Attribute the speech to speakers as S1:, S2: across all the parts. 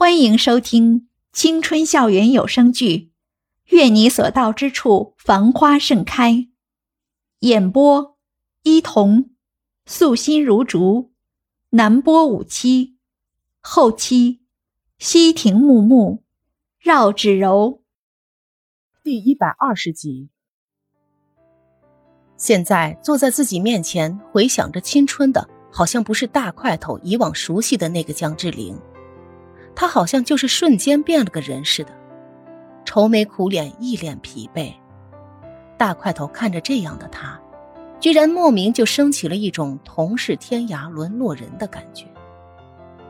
S1: 欢迎收听青春校园有声剧《愿你所到之处繁花盛开》，演播：伊童，素心如竹，南波五七，后期：西亭木木，绕指柔。
S2: 第一百二十集。现在坐在自己面前，回想着青春的，好像不是大块头以往熟悉的那个江志玲。他好像就是瞬间变了个人似的，愁眉苦脸，一脸疲惫。大块头看着这样的他，居然莫名就升起了一种同是天涯沦落人的感觉。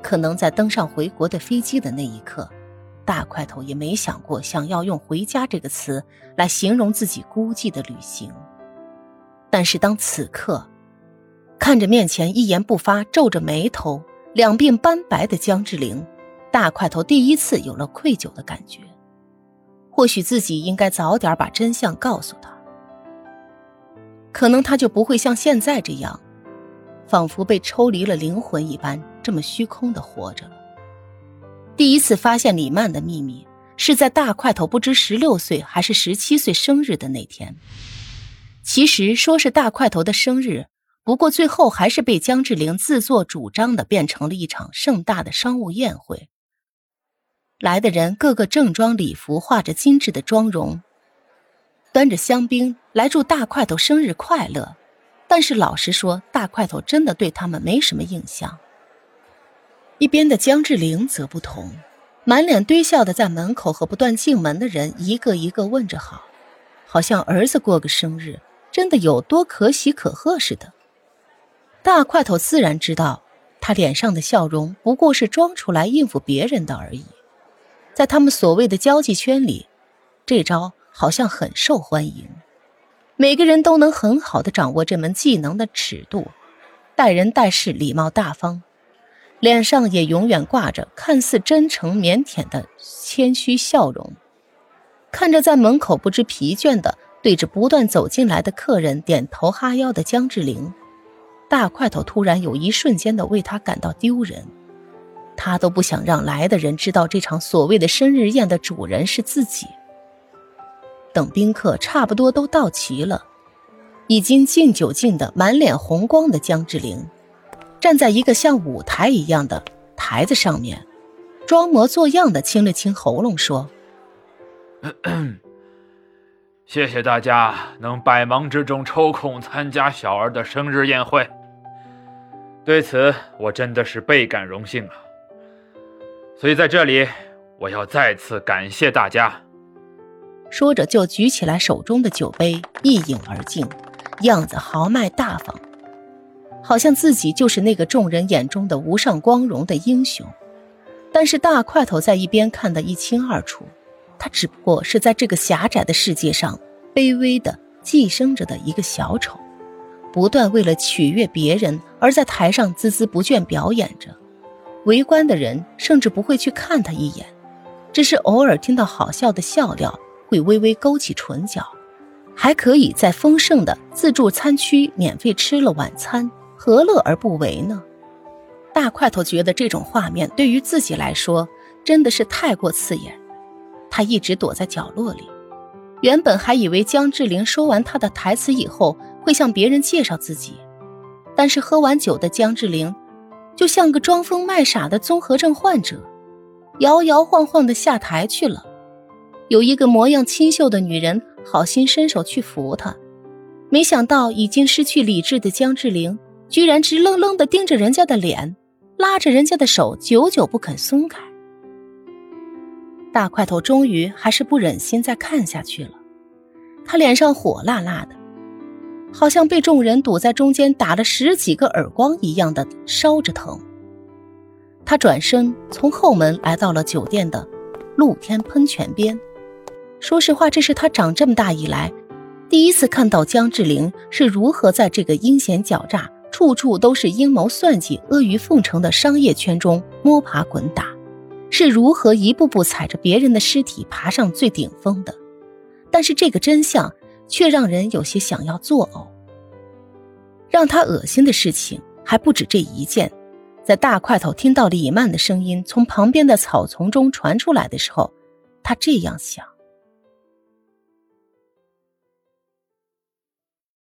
S2: 可能在登上回国的飞机的那一刻，大块头也没想过想要用“回家”这个词来形容自己孤寂的旅行。但是当此刻，看着面前一言不发、皱着眉头、两鬓斑白的江志玲。大块头第一次有了愧疚的感觉，或许自己应该早点把真相告诉他，可能他就不会像现在这样，仿佛被抽离了灵魂一般，这么虚空的活着了。第一次发现李曼的秘密，是在大块头不知十六岁还是十七岁生日的那天。其实说是大块头的生日，不过最后还是被江志玲自作主张的变成了一场盛大的商务宴会。来的人个个正装礼服，画着精致的妆容，端着香槟来祝大块头生日快乐。但是老实说，大块头真的对他们没什么印象。一边的江志玲则不同，满脸堆笑的在门口和不断进门的人一个一个问着好，好像儿子过个生日真的有多可喜可贺似的。大块头自然知道，他脸上的笑容不过是装出来应付别人的而已。在他们所谓的交际圈里，这招好像很受欢迎，每个人都能很好的掌握这门技能的尺度，待人待事礼貌大方，脸上也永远挂着看似真诚腼腆的谦虚笑容。看着在门口不知疲倦的对着不断走进来的客人点头哈腰的江志玲，大块头突然有一瞬间的为他感到丢人。他都不想让来的人知道这场所谓的生日宴的主人是自己。等宾客差不多都到齐了，已经敬酒敬得满脸红光的江志玲，站在一个像舞台一样的台子上面，装模作样的清了清喉咙说：“
S3: 谢谢大家能百忙之中抽空参加小儿的生日宴会，对此我真的是倍感荣幸啊。”所以在这里，我要再次感谢大家。
S2: 说着，就举起来手中的酒杯，一饮而尽，样子豪迈大方，好像自己就是那个众人眼中的无上光荣的英雄。但是大块头在一边看得一清二楚，他只不过是在这个狭窄的世界上卑微的寄生着的一个小丑，不断为了取悦别人而在台上孜孜不倦表演着。围观的人甚至不会去看他一眼，只是偶尔听到好笑的笑料，会微微勾起唇角，还可以在丰盛的自助餐区免费吃了晚餐，何乐而不为呢？大块头觉得这种画面对于自己来说真的是太过刺眼，他一直躲在角落里，原本还以为江志玲说完他的台词以后会向别人介绍自己，但是喝完酒的江志玲。就像个装疯卖傻的综合症患者，摇摇晃晃的下台去了。有一个模样清秀的女人好心伸手去扶他，没想到已经失去理智的江志玲居然直愣愣的盯着人家的脸，拉着人家的手，久久不肯松开。大块头终于还是不忍心再看下去了，他脸上火辣辣的。好像被众人堵在中间打了十几个耳光一样的烧着疼。他转身从后门来到了酒店的露天喷泉边。说实话，这是他长这么大以来第一次看到江志玲是如何在这个阴险狡诈、处处都是阴谋算计、阿谀奉承的商业圈中摸爬滚打，是如何一步步踩着别人的尸体爬上最顶峰的。但是这个真相。却让人有些想要作呕。让他恶心的事情还不止这一件，在大块头听到李曼的声音从旁边的草丛中传出来的时候，他这样想。